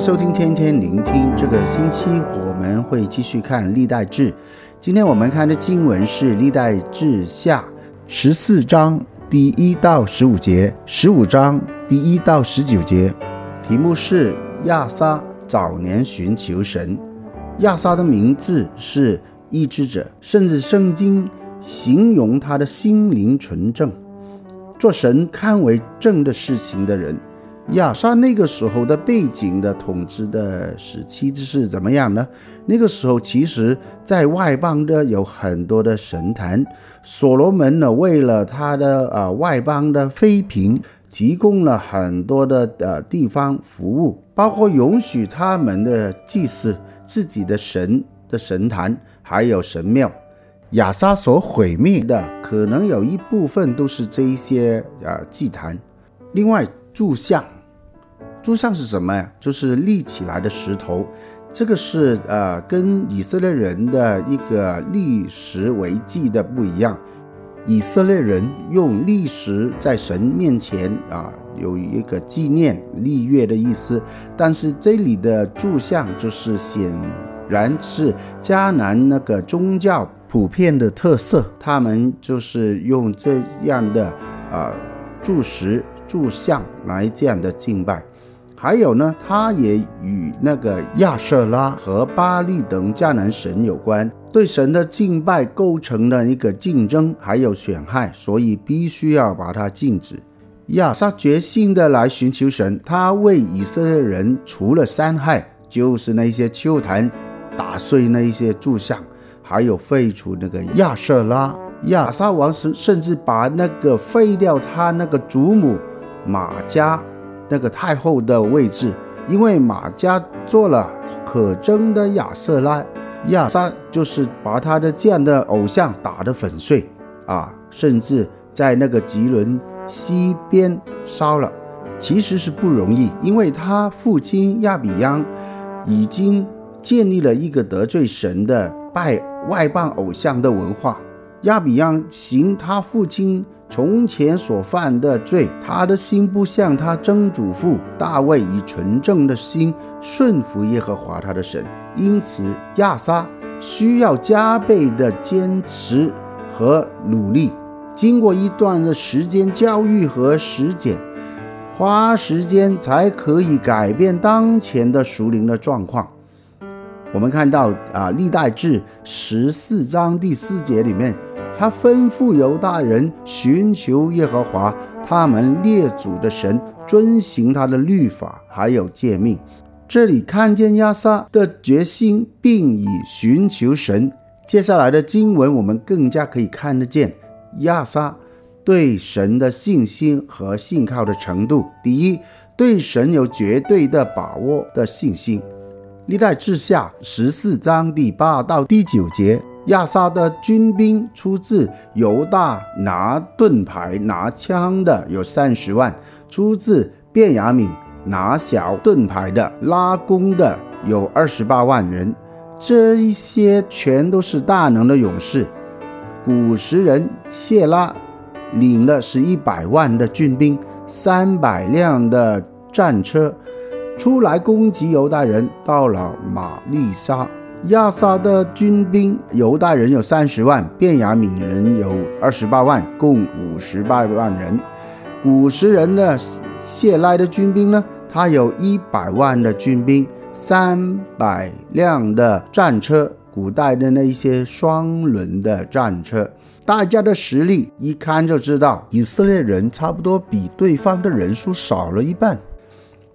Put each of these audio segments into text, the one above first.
收听天天聆听。这个星期我们会继续看历代志。今天我们看的经文是历代志下十四章第一到十五节，十五章第一到十九节。题目是亚撒早年寻求神。亚撒的名字是医治者，甚至圣经形容他的心灵纯正，做神看为正的事情的人。亚萨那个时候的背景的统治的时期是怎么样呢？那个时候其实，在外邦的有很多的神坛。所罗门呢，为了他的呃外邦的妃嫔，提供了很多的呃地方服务，包括允许他们的祭祀自己的神的神坛，还有神庙。亚萨所毁灭的，可能有一部分都是这一些呃祭坛。另外，柱像。柱像是什么呀？就是立起来的石头，这个是呃跟以色列人的一个立石为祭的不一样。以色列人用立石在神面前啊，有一个纪念立约的意思。但是这里的柱像就是显然是迦南那个宗教普遍的特色，他们就是用这样的啊柱石柱像来这样的敬拜。还有呢，他也与那个亚瑟拉和巴力等迦南神有关，对神的敬拜构成了一个竞争，还有损害，所以必须要把它禁止。亚撒决心的来寻求神，他为以色列人除了三害，就是那些秋坛，打碎那一些柱像，还有废除那个亚瑟拉。亚撒王甚甚至把那个废掉他那个祖母马家。那个太后的位置，因为马家做了可憎的亚瑟拉，亚撒就是把他的这样的偶像打得粉碎啊，甚至在那个吉伦西边烧了。其实是不容易，因为他父亲亚比央已经建立了一个得罪神的拜外邦偶像的文化。亚比央行他父亲。从前所犯的罪，他的心不像他曾祖父大卫以纯正的心顺服耶和华他的神，因此亚撒需要加倍的坚持和努力。经过一段的时间教育和实践，花时间才可以改变当前的属灵的状况。我们看到啊，历代志十四章第四节里面。他吩咐犹大人寻求耶和华他们列祖的神，遵行他的律法，还有诫命。这里看见亚撒的决心，并以寻求神。接下来的经文，我们更加可以看得见亚撒对神的信心和信靠的程度。第一，对神有绝对的把握的信心。历代志下十四章第八到第九节。亚萨的军兵出自犹大，拿盾牌、拿枪的有三十万；出自便雅悯，拿小盾牌的、拉弓的有二十八万人。这一些全都是大能的勇士。古时人谢拉领了是一百万的军兵，三百辆的战车，出来攻击犹大人，到了玛利沙。亚萨的军兵，犹大人有三十万，便雅悯人有二十八万，共五十八万人。古时人的谢拉的军兵呢，他有一百万的军兵，三百辆的战车，古代的那一些双轮的战车。大家的实力一看就知道，以色列人差不多比对方的人数少了一半，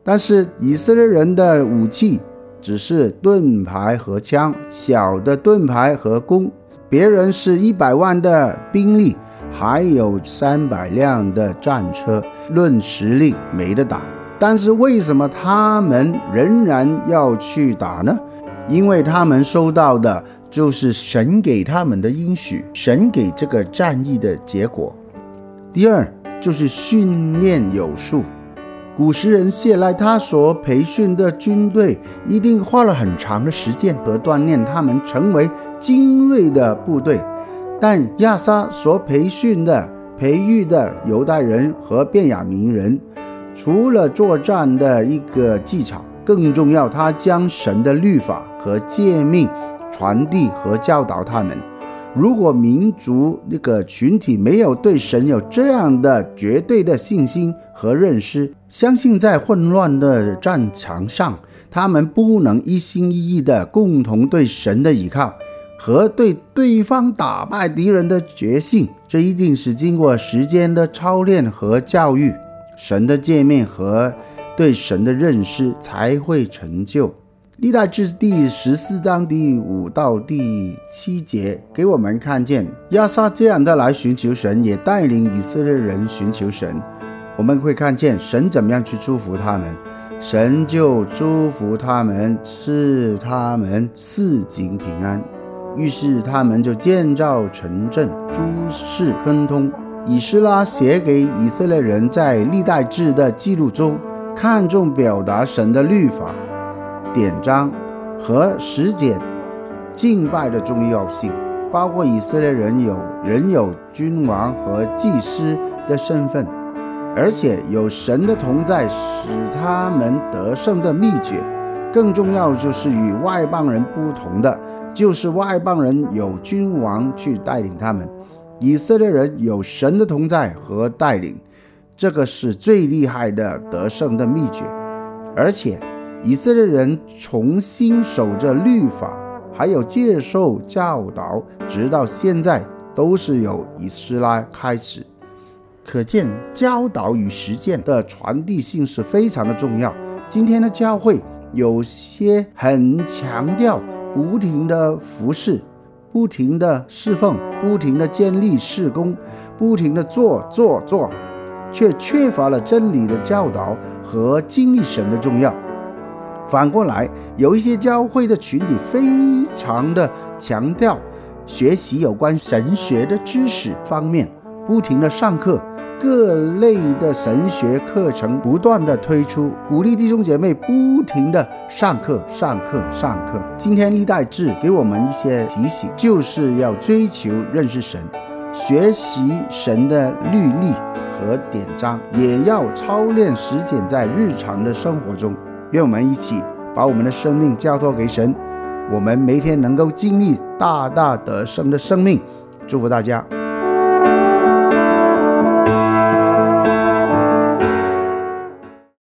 但是以色列人的武器。只是盾牌和枪，小的盾牌和弓。别人是一百万的兵力，还有三百辆的战车，论实力没得打。但是为什么他们仍然要去打呢？因为他们收到的就是神给他们的应许，神给这个战役的结果。第二就是训练有素。古时人谢赖他所培训的军队，一定花了很长的时间和锻炼他们成为精锐的部队。但亚撒所培训的、培育的犹太人和便雅悯人，除了作战的一个技巧，更重要，他将神的律法和诫命传递和教导他们。如果民族那个群体没有对神有这样的绝对的信心和认识，相信在混乱的战场上，他们不能一心一意的共同对神的依靠和对对方打败敌人的决心。这一定是经过时间的操练和教育，神的诫命和。对神的认识才会成就。历代志第十四章第五到第七节给我们看见亚萨这样的来寻求神，也带领以色列人寻求神。我们会看见神怎么样去祝福他们，神就祝福他们，赐他们四境平安。于是他们就建造城镇，诸事亨通。以斯拉写给以色列人在历代志的记录中。看重表达神的律法、典章和实践敬拜的重要性，包括以色列人有人有君王和祭司的身份，而且有神的同在，使他们得胜的秘诀。更重要就是与外邦人不同的，就是外邦人有君王去带领他们，以色列人有神的同在和带领。这个是最厉害的得胜的秘诀，而且以色列人重新守着律法，还有接受教导，直到现在都是由以斯拉开始。可见教导与实践的传递性是非常的重要。今天的教会有些很强调不停的服侍，不停的侍奉，不停的建立事工，不停的做做做。却缺乏了真理的教导和经历神的重要。反过来，有一些教会的群体非常的强调学习有关神学的知识方面，不停的上课，各类的神学课程不断的推出，鼓励弟兄姐妹不停的上课、上课、上课。今天历代志给我们一些提醒，就是要追求认识神，学习神的律例。和典章也要操练实践在日常的生活中。愿我们一起把我们的生命交托给神，我们每天能够经历大大得胜的生命。祝福大家。